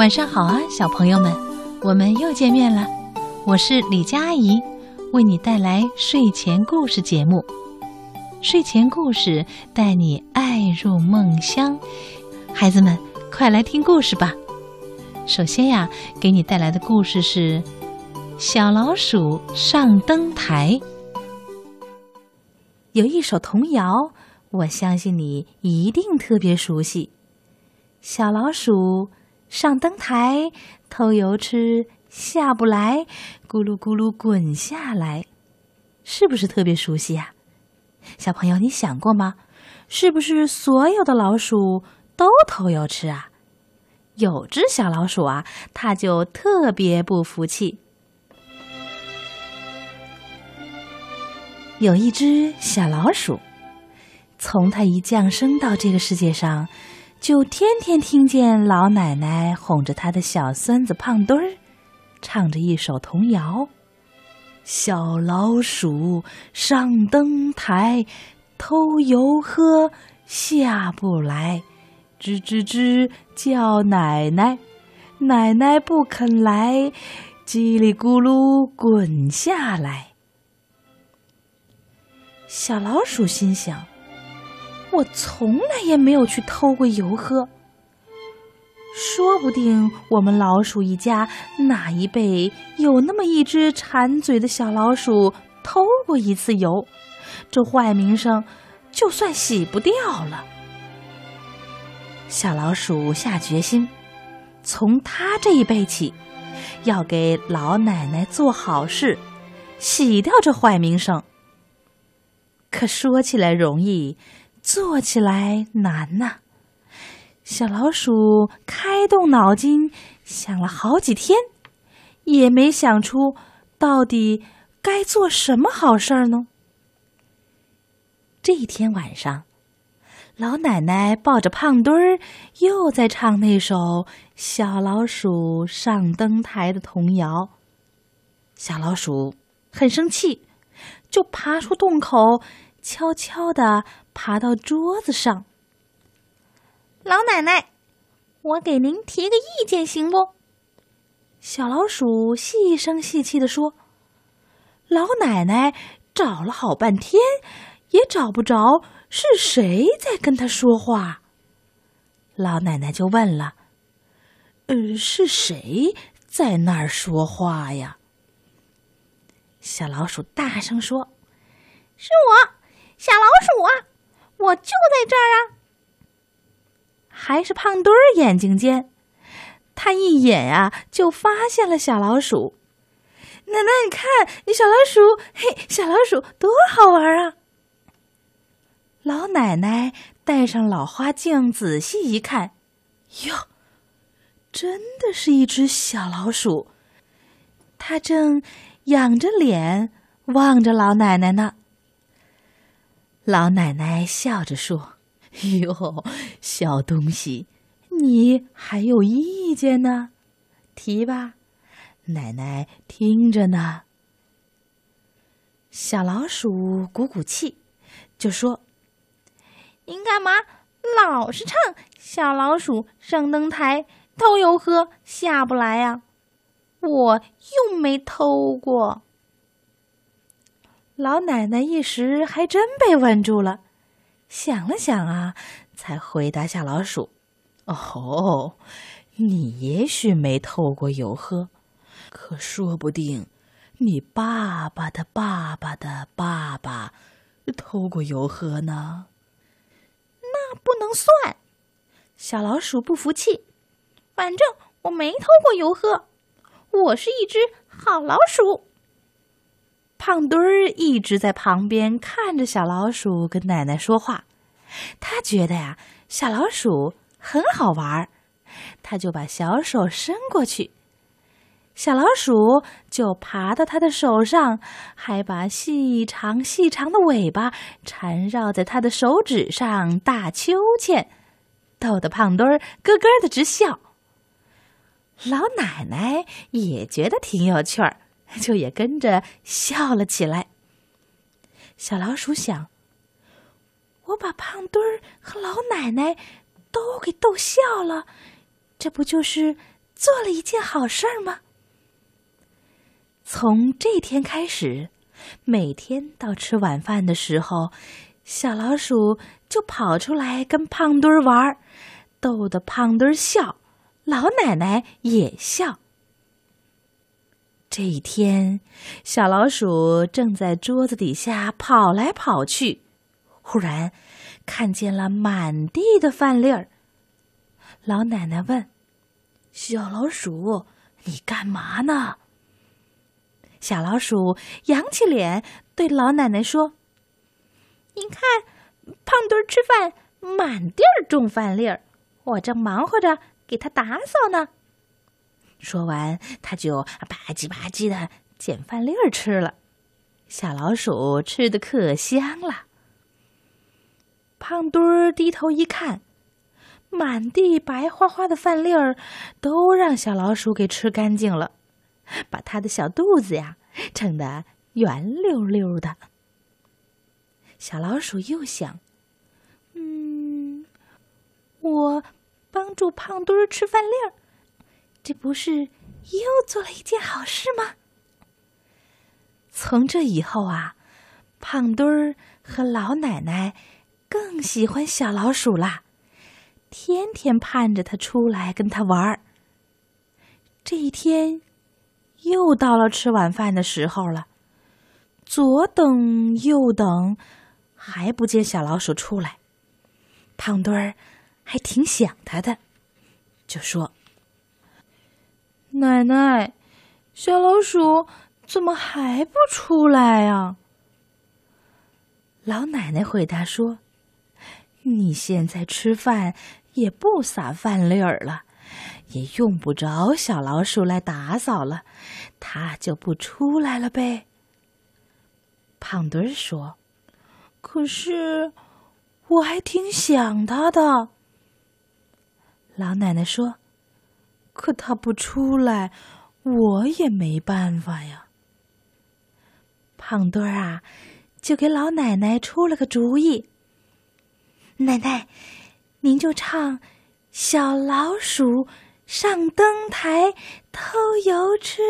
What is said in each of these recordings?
晚上好啊，小朋友们，我们又见面了。我是李佳阿姨，为你带来睡前故事节目。睡前故事带你爱入梦乡，孩子们快来听故事吧。首先呀，给你带来的故事是《小老鼠上灯台》。有一首童谣，我相信你一定特别熟悉。小老鼠上灯台，偷油吃，下不来，咕噜咕噜滚下来，是不是特别熟悉呀？小朋友，你想过吗？是不是所有的老鼠都偷油吃啊？有只小老鼠啊，它就特别不服气。有一只小老鼠，从它一降生到这个世界上，就天天听见老奶奶哄着他的小孙子胖墩儿，唱着一首童谣。小老鼠上灯台，偷油喝，下不来，吱吱吱叫奶奶，奶奶不肯来，叽里咕噜滚下来。小老鼠心想：“我从来也没有去偷过油喝。”说不定我们老鼠一家哪一辈有那么一只馋嘴的小老鼠偷过一次油，这坏名声就算洗不掉了。小老鼠下决心，从他这一辈起，要给老奶奶做好事，洗掉这坏名声。可说起来容易，做起来难呐。小老鼠开动脑筋想了好几天，也没想出到底该做什么好事儿呢。这一天晚上，老奶奶抱着胖墩儿，又在唱那首《小老鼠上灯台》的童谣。小老鼠很生气，就爬出洞口，悄悄地爬到桌子上。老奶奶，我给您提个意见，行不？小老鼠细声细气地说：“老奶奶找了好半天，也找不着是谁在跟他说话。”老奶奶就问了：“呃，是谁在那儿说话呀？”小老鼠大声说：“是我，小老鼠啊，我就在这儿啊。”还是胖墩儿眼睛尖，他一眼啊就发现了小老鼠。奶奶，你看，你小老鼠，嘿，小老鼠多好玩啊！老奶奶戴上老花镜，仔细一看，哟，真的是一只小老鼠。它正仰着脸望着老奶奶呢。老奶奶笑着说。哟，小东西，你还有意见呢？提吧，奶奶听着呢。小老鼠鼓鼓气，就说：“您干嘛老是唱《小老鼠上灯台》，偷油喝下不来呀？我又没偷过。”老奶奶一时还真被问住了。想了想啊，才回答小老鼠：“哦，你也许没偷过油喝，可说不定你爸爸的爸爸的爸爸偷过油喝呢。”那不能算。小老鼠不服气：“反正我没偷过油喝，我是一只好老鼠。”胖墩儿一直在旁边看着小老鼠跟奶奶说话，他觉得呀，小老鼠很好玩儿，他就把小手伸过去，小老鼠就爬到他的手上，还把细长细长的尾巴缠绕在他的手指上，大秋千，逗得胖墩儿咯咯的直笑。老奶奶也觉得挺有趣儿。就也跟着笑了起来。小老鼠想：“我把胖墩儿和老奶奶都给逗笑了，这不就是做了一件好事儿吗？从这天开始，每天到吃晚饭的时候，小老鼠就跑出来跟胖墩儿玩，逗得胖墩儿笑，老奶奶也笑。这一天，小老鼠正在桌子底下跑来跑去，忽然看见了满地的饭粒儿。老奶奶问：“小老鼠，你干嘛呢？”小老鼠扬起脸对老奶奶说：“你看，胖墩吃饭满地儿种饭粒儿，我正忙活着给他打扫呢。”说完，他就吧唧吧唧的捡饭粒儿吃了。小老鼠吃的可香了。胖墩儿低头一看。满地白花花的饭粒儿，都让小老鼠给吃干净了，把它的小肚子呀撑得圆溜溜的。小老鼠又想：“嗯，我帮助胖墩儿吃饭粒儿，这不是又做了一件好事吗？”从这以后啊，胖墩儿和老奶奶更喜欢小老鼠啦。天天盼着它出来跟他玩儿。这一天，又到了吃晚饭的时候了。左等右等，还不见小老鼠出来。胖墩儿还挺想它的，就说：“奶奶，小老鼠怎么还不出来呀？”老奶奶回答说：“你现在吃饭。”也不撒饭粒儿了，也用不着小老鼠来打扫了，它就不出来了呗。胖墩儿说：“可是我还挺想他的。”老奶奶说：“可他不出来，我也没办法呀。”胖墩儿啊，就给老奶奶出了个主意：“奶奶。”您就唱《小老鼠上灯台偷油吃》，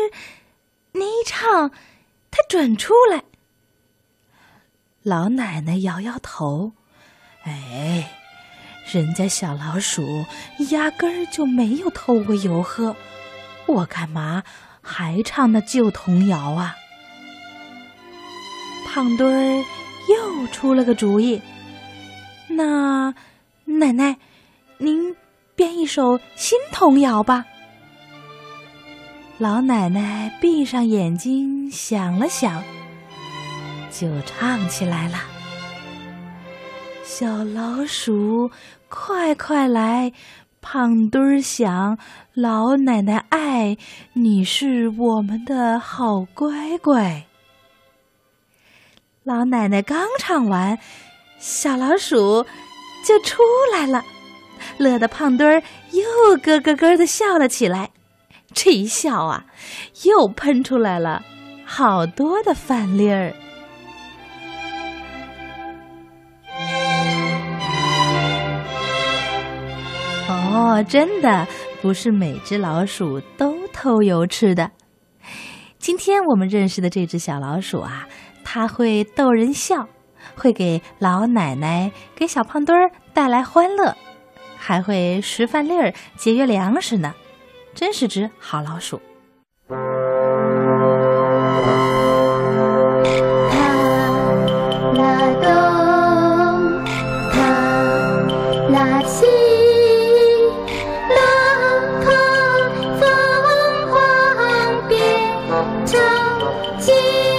你一唱，它准出来。老奶奶摇摇头，哎，人家小老鼠压根儿就没有偷过油喝，我干嘛还唱那旧童谣啊？胖墩儿又出了个主意，那。奶奶，您编一首新童谣吧。老奶奶闭上眼睛想了想，就唱起来了：“小老鼠，快快来，胖墩儿想，老奶奶爱你是我们的好乖乖。”老奶奶刚唱完，小老鼠。就出来了，乐得胖墩儿又咯咯咯的笑了起来。这一笑啊，又喷出来了好多的饭粒儿。哦，真的不是每只老鼠都偷油吃的。今天我们认识的这只小老鼠啊，它会逗人笑。会给老奶奶、给小胖墩儿带来欢乐，还会拾饭粒儿、节约粮食呢，真是只好老鼠。ち。